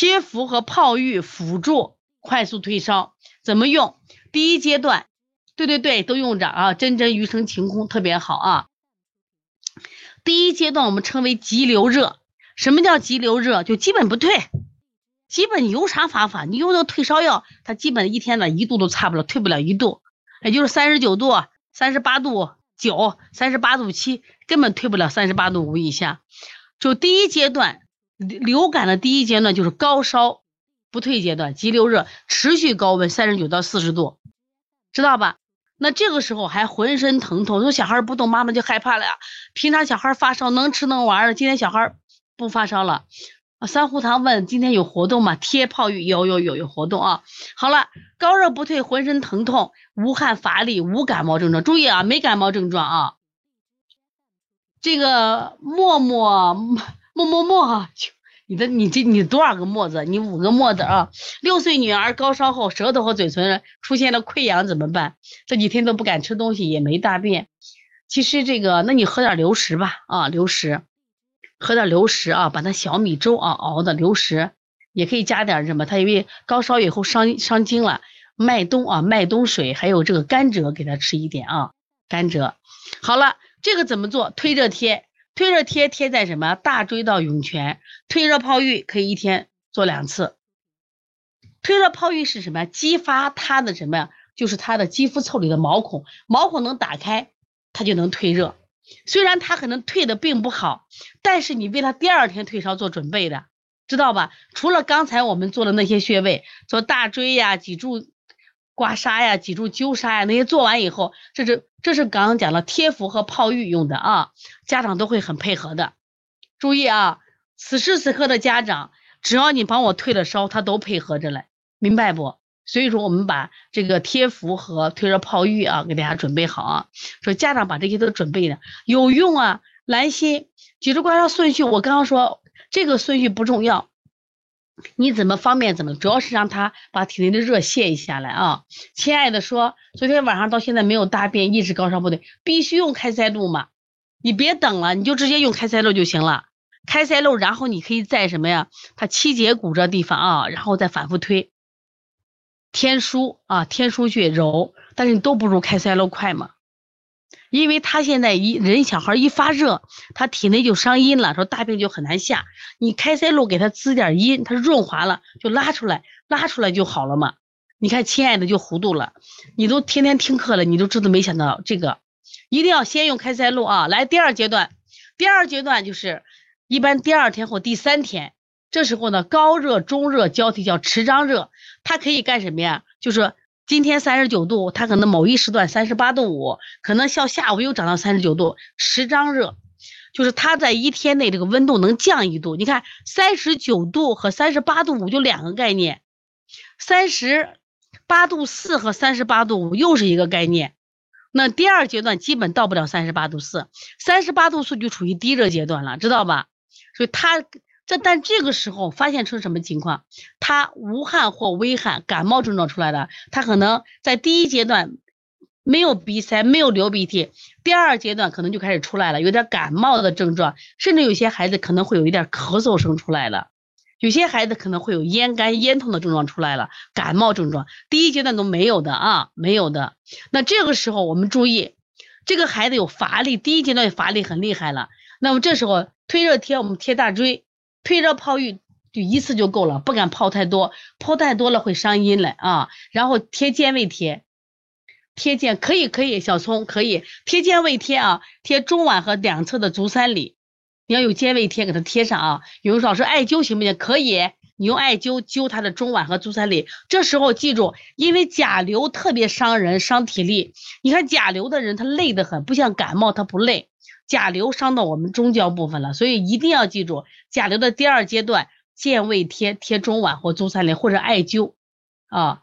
贴服和泡浴辅助快速退烧，怎么用？第一阶段，对对对，都用着啊，真真余生晴空特别好啊。第一阶段我们称为急流热，什么叫急流热？就基本不退，基本你有啥方法？你用那退烧药，它基本一天呢一度都差不了，退不了一度，也就是三十九度、三十八度九、三十八度七，根本退不了三十八度五以下。就第一阶段流感的第一阶段就是高烧不退阶段，急流热持续高温三十九到四十度，知道吧？那这个时候还浑身疼痛，说小孩不动，妈妈就害怕了呀。平常小孩发烧能吃能玩的，今天小孩不发烧了。三胡堂问今天有活动吗？贴泡浴有有有有活动啊。好了，高热不退，浑身疼痛，无汗乏力，无感冒症状。注意啊，没感冒症状啊。这个默默默默默啊。你的你这你多少个沫子？你五个沫子啊！六岁女儿高烧后，舌头和嘴唇出现了溃疡怎么办？这几天都不敢吃东西，也没大便。其实这个，那你喝点流食吧啊，流食，喝点流食啊，把那小米粥啊熬的流食，也可以加点什么？他因为高烧以后伤伤津了，麦冬啊，麦冬水，还有这个甘蔗给他吃一点啊，甘蔗。好了，这个怎么做？推热贴。退热贴贴在什么大椎到涌泉，退热泡浴可以一天做两次。退热泡浴是什么？激发它的什么呀？就是它的肌肤腠理的毛孔，毛孔能打开，它就能退热。虽然它可能退的并不好，但是你为它第二天退烧做准备的，知道吧？除了刚才我们做的那些穴位，做大椎呀、脊柱。刮痧呀，脊柱灸痧呀，那些做完以后，这是这是刚刚讲了贴敷和泡浴用的啊，家长都会很配合的。注意啊，此时此刻的家长，只要你帮我退了烧，他都配合着来，明白不？所以说我们把这个贴敷和退热泡浴啊，给大家准备好啊。说家长把这些都准备的有用啊。兰心，脊柱刮痧顺序，我刚刚说这个顺序不重要。你怎么方便怎么，主要是让他把体内的热泄一下来啊！亲爱的说，昨天晚上到现在没有大便，一直高烧不退，必须用开塞露嘛？你别等了，你就直接用开塞露就行了。开塞露，然后你可以在什么呀？他七节骨这地方啊，然后再反复推天枢啊，天枢去揉，但是你都不如开塞露快嘛。因为他现在一人小孩一发热，他体内就伤阴了，说大病就很难下。你开塞露给他滋点阴，他润滑了就拉出来，拉出来就好了嘛。你看，亲爱的就糊涂了，你都天天听课了，你都知道没想到这个，一定要先用开塞露啊。来，第二阶段，第二阶段就是一般第二天或第三天，这时候呢高热中热交替叫持张热，它可以干什么呀？就是。今天三十九度，它可能某一时段三十八度五，可能到下午又涨到三十九度，十张热，就是它在一天内这个温度能降一度。你看三十九度和三十八度五就两个概念，三十八度四和三十八度五又是一个概念。那第二阶段基本到不了三十八度四，三十八度四就处于低热阶段了，知道吧？所以它。这但这个时候发现出什么情况？他无汗或微汗，感冒症状出来的，他可能在第一阶段没有鼻塞，没有流鼻涕，第二阶段可能就开始出来了，有点感冒的症状，甚至有些孩子可能会有一点咳嗽声出来了，有些孩子可能会有咽干、咽痛的症状出来了，感冒症状第一阶段都没有的啊，没有的。那这个时候我们注意，这个孩子有乏力，第一阶段乏力很厉害了，那么这时候退热贴我们贴大椎。退热泡浴就一次就够了，不敢泡太多，泡太多了会伤阴了啊。然后贴健胃贴，贴健可以可以，小葱可以贴健胃贴啊，贴中脘和两侧的足三里，你要有健胃贴给它贴上啊。有人老师艾灸行不行？可以，你用艾灸灸他的中脘和足三里。这时候记住，因为甲流特别伤人，伤体力。你看甲流的人他累得很，不像感冒他不累。甲流伤到我们中焦部分了，所以一定要记住甲流的第二阶段，健胃贴贴中脘或足三里或者艾灸啊，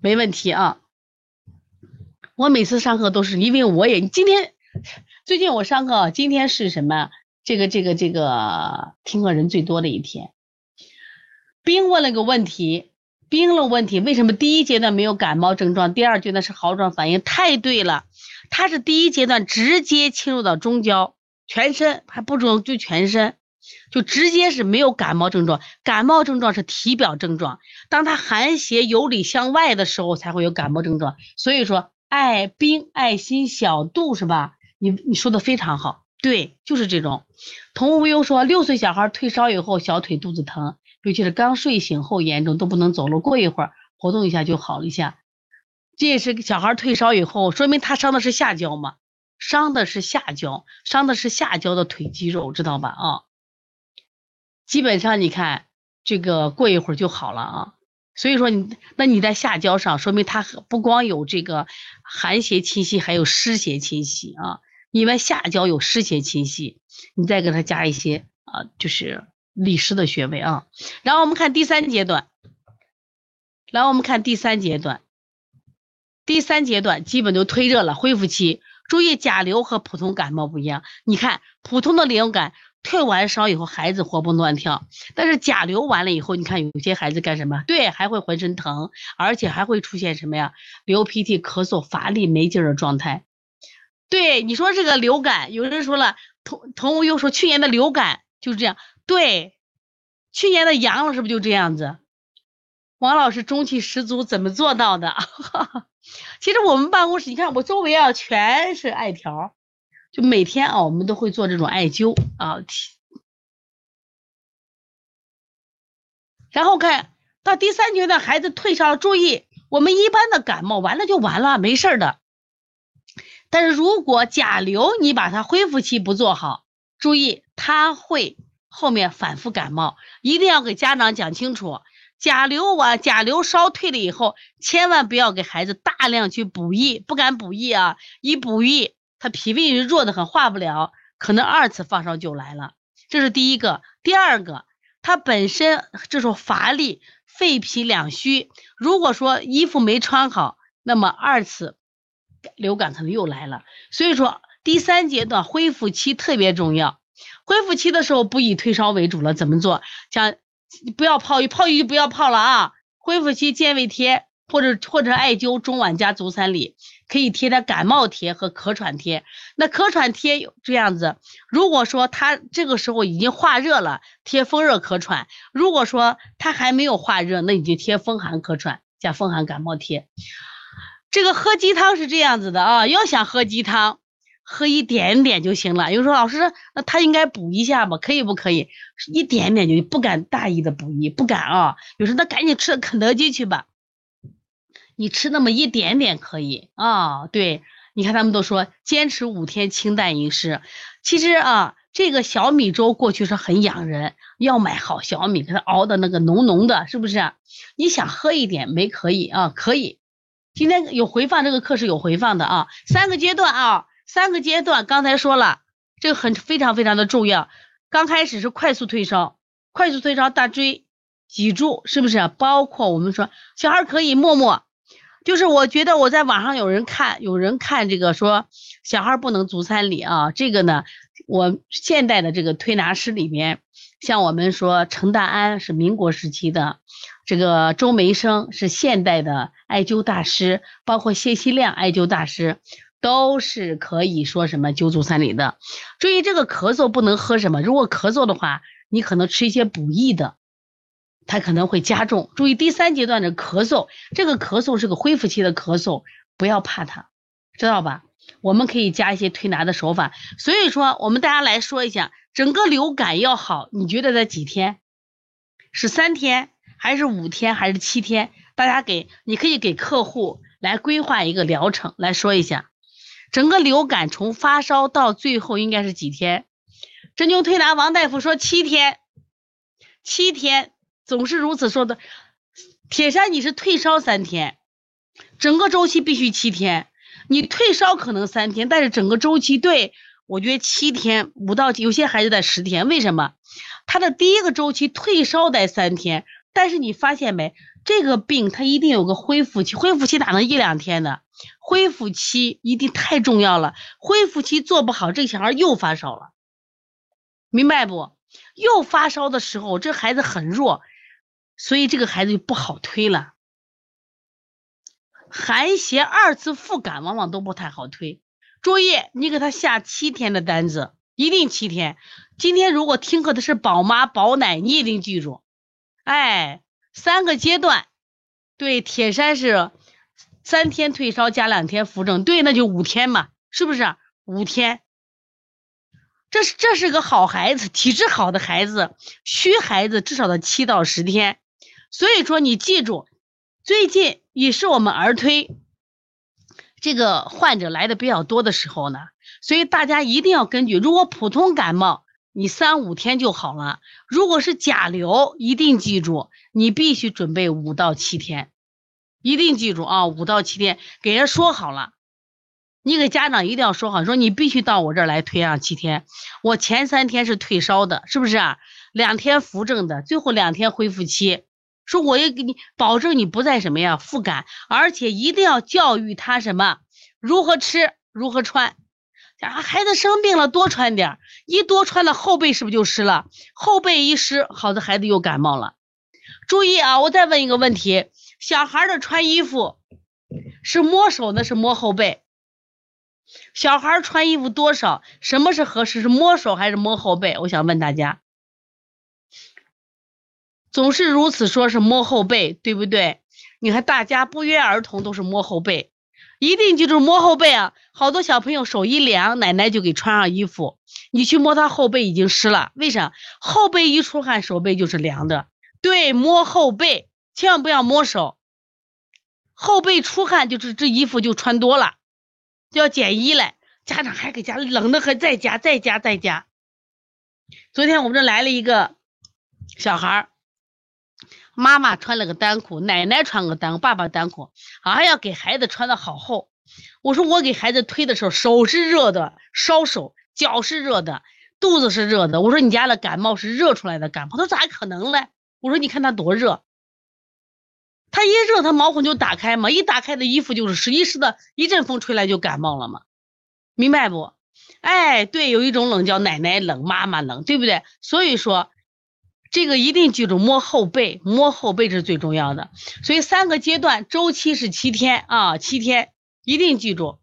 没问题啊。我每次上课都是因为我也今天最近我上课今天是什么？这个这个这个听课人最多的一天。冰问了个问题，冰了问题，为什么第一阶段没有感冒症状，第二阶段是好转反应？太对了。它是第一阶段直接侵入到中焦，全身还不中就全身，就直接是没有感冒症状。感冒症状是体表症状，当他寒邪由里向外的时候才会有感冒症状。所以说，爱冰、爱心、小度是吧？你你说的非常好，对，就是这种。童无忧说，六岁小孩退烧以后，小腿肚子疼，尤其是刚睡醒后严重，都不能走路，过一会儿活动一下就好了一下。这也是小孩退烧以后，说明他伤的是下焦嘛，伤的是下焦，伤的是下焦的腿肌肉，知道吧？啊，基本上你看这个过一会儿就好了啊。所以说你那你在下焦上，说明他不光有这个寒邪侵袭，还有湿邪侵袭啊。因为下焦有湿邪侵袭，你再给他加一些啊，就是利湿的穴位啊。然后我们看第三阶段，来我们看第三阶段。第三阶段基本都退热了，恢复期。注意甲流和普通感冒不一样。你看普通的流感退完烧以后，孩子活蹦乱跳，但是甲流完了以后，你看有些孩子干什么？对，还会浑身疼，而且还会出现什么呀？流鼻涕、咳嗽、乏力、没劲儿的状态。对，你说这个流感，有人说了，同同我又说去年的流感就是这样。对，去年的阳了是不是就这样子？王老师中气十足，怎么做到的？其实我们办公室，你看我周围啊，全是艾条，就每天啊，我们都会做这种艾灸啊。然后看到第三阶段，孩子退烧，注意，我们一般的感冒完了就完了，没事的。但是如果甲流你把它恢复期不做好，注意他会后面反复感冒，一定要给家长讲清楚。甲流完，甲流烧退了以后，千万不要给孩子大量去补益，不敢补益啊！一补益，他脾胃弱的很，化不了，可能二次发烧就来了。这是第一个。第二个，他本身这种乏力、肺脾两虚，如果说衣服没穿好，那么二次流感可能又来了。所以说，第三阶段恢复期特别重要。恢复期的时候，不以退烧为主了，怎么做？像。不要泡浴，泡浴就不要泡了啊！恢复期健胃贴或者或者艾灸中脘加足三里，可以贴点感冒贴和咳喘贴。那咳喘贴这样子，如果说他这个时候已经化热了，贴风热咳喘；如果说他还没有化热，那你就贴风寒咳喘加风寒感冒贴。这个喝鸡汤是这样子的啊，要想喝鸡汤。喝一点点就行了。有人说老师，那他应该补一下吧？可以不可以？一点点就不敢大意的补益，不敢啊。有时候那赶紧吃肯德基去吧。你吃那么一点点可以啊。对，你看他们都说坚持五天清淡饮食。其实啊，这个小米粥过去是很养人，要买好小米，给它熬的那个浓浓的，是不是？你想喝一点没可以啊？可以。今天有回放，这个课是有回放的啊。三个阶段啊。三个阶段，刚才说了，这个很非常非常的重要。刚开始是快速退烧，快速退烧大椎脊柱是不是？包括我们说小孩可以默默，就是我觉得我在网上有人看，有人看这个说小孩不能足三里啊，这个呢，我现代的这个推拿师里面，像我们说程大安是民国时期的，这个周梅生是现代的艾灸大师，包括谢希亮艾灸大师。都是可以说什么灸足三里的，注意这个咳嗽不能喝什么，如果咳嗽的话，你可能吃一些补益的，它可能会加重。注意第三阶段的咳嗽，这个咳嗽是个恢复期的咳嗽，不要怕它，知道吧？我们可以加一些推拿的手法。所以说，我们大家来说一下，整个流感要好，你觉得在几天？是三天，还是五天，还是七天？大家给你可以给客户来规划一个疗程来说一下。整个流感从发烧到最后应该是几天？针灸推拿王大夫说七天，七天总是如此说的。铁山你是退烧三天，整个周期必须七天。你退烧可能三天，但是整个周期对我觉得七天五到有些孩子在十天，为什么？他的第一个周期退烧得三天，但是你发现没？这个病它一定有个恢复期，恢复期哪能一两天的？恢复期一定太重要了，恢复期做不好，这小孩又发烧了，明白不？又发烧的时候，这孩子很弱，所以这个孩子就不好推了。寒邪二次复感往往都不太好推，注意你给他下七天的单子，一定七天。今天如果听课的是宝妈宝奶，你一定记住，哎，三个阶段，对，铁山是三天退烧加两天扶正，对，那就五天嘛，是不是？五天，这是这是个好孩子，体质好的孩子，虚孩子至少得七到十天。所以说你记住，最近也是我们儿推这个患者来的比较多的时候呢，所以大家一定要根据，如果普通感冒。你三五天就好了。如果是甲流，一定记住，你必须准备五到七天，一定记住啊，五到七天，给人说好了。你给家长一定要说好，说你必须到我这儿来推啊，七天。我前三天是退烧的，是不是啊？两天扶正的，最后两天恢复期。说我也给你保证，你不再什么呀复感，而且一定要教育他什么，如何吃，如何穿。啊，孩子生病了，多穿点一多穿了后背是不是就湿了？后背一湿，好的孩子又感冒了。注意啊，我再问一个问题：小孩的穿衣服是摸手呢，是摸后背？小孩穿衣服多少？什么是合适？是摸手还是摸后背？我想问大家，总是如此说，是摸后背，对不对？你看大家不约而同都是摸后背。一定记住摸后背啊！好多小朋友手一凉，奶奶就给穿上衣服。你去摸他后背已经湿了，为啥？后背一出汗，手背就是凉的。对，摸后背，千万不要摸手。后背出汗就是这衣服就穿多了，就要减衣了。家长还给家冷的很，再加再加再加。昨天我们这来了一个小孩儿。妈妈穿了个单裤，奶奶穿个单，爸爸单裤，还要给孩子穿的好厚。我说我给孩子推的时候，手是热的，烧手；脚是热的，肚子是热的。我说你家的感冒是热出来的感冒，他说咋可能嘞？我说你看他多热，他一热他毛孔就打开嘛，一打开的衣服就是湿，一湿的一阵风吹来就感冒了嘛，明白不？哎，对，有一种冷叫奶奶冷，妈妈冷，对不对？所以说。这个一定记住，摸后背，摸后背是最重要的。所以三个阶段，周期是七天啊，七天一定记住。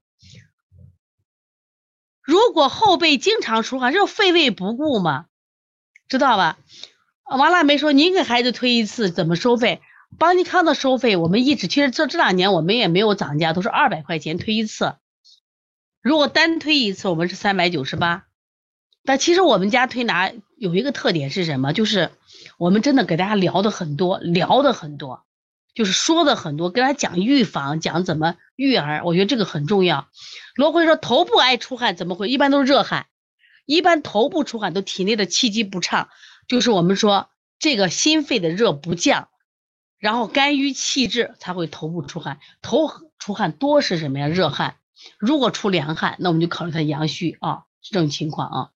如果后背经常出汗，是肺胃不顾嘛，知道吧？王腊梅说，您给孩子推一次怎么收费？邦尼康的收费我们一直，其实这这两年我们也没有涨价，都是二百块钱推一次。如果单推一次，我们是三百九十八。但其实我们家推拿有一个特点是什么？就是我们真的给大家聊的很多，聊的很多，就是说的很多，跟他讲预防，讲怎么育儿，我觉得这个很重要。罗辉说头部爱出汗，怎么会？一般都是热汗，一般头部出汗都体内的气机不畅，就是我们说这个心肺的热不降，然后肝郁气滞才会头部出汗。头出汗多是什么呀？热汗。如果出凉汗，那我们就考虑他阳虚啊，这种情况啊。